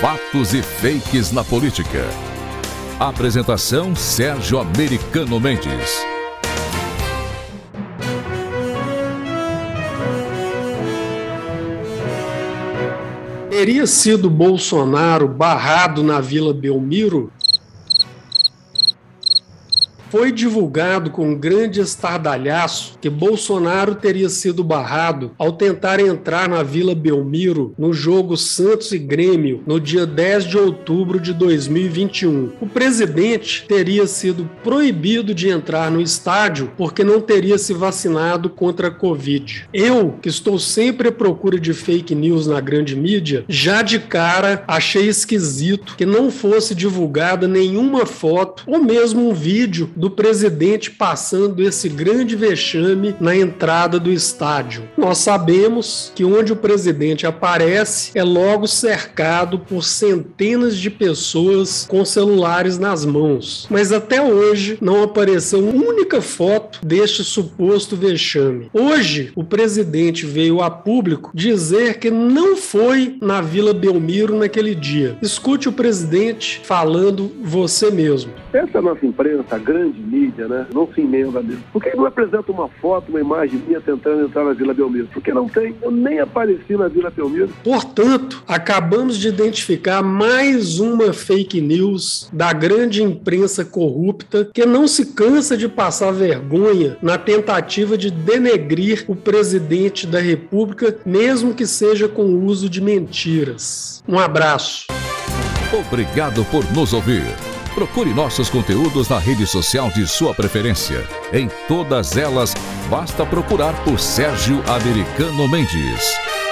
Fatos e fakes na política. Apresentação Sérgio Americano Mendes. Teria sido Bolsonaro barrado na Vila Belmiro? Foi divulgado com grande estardalhaço que Bolsonaro teria sido barrado ao tentar entrar na Vila Belmiro no jogo Santos e Grêmio no dia 10 de outubro de 2021. O presidente teria sido proibido de entrar no estádio porque não teria se vacinado contra a Covid. Eu, que estou sempre à procura de fake news na grande mídia, já de cara achei esquisito que não fosse divulgada nenhuma foto ou mesmo um vídeo do presidente passando esse grande vexame na entrada do estádio. Nós sabemos que onde o presidente aparece é logo cercado por centenas de pessoas com celulares nas mãos. Mas até hoje não apareceu uma única foto deste suposto vexame. Hoje, o presidente veio a público dizer que não foi na Vila Belmiro naquele dia. Escute o presidente falando você mesmo. Essa nossa imprensa, a grande mídia, né, não se emenda mesmo. Por que não apresenta uma foto, uma imagem minha tentando entrar na Vila Belmiro? Porque não tem. Eu nem apareci na Vila Belmiro. Portanto, acabamos de identificar mais uma fake news da grande imprensa corrupta que não se cansa de passar vergonha na tentativa de denegrir o presidente da República, mesmo que seja com o uso de mentiras. Um abraço. Obrigado por nos ouvir. Procure nossos conteúdos na rede social de sua preferência. Em todas elas, basta procurar por Sérgio Americano Mendes.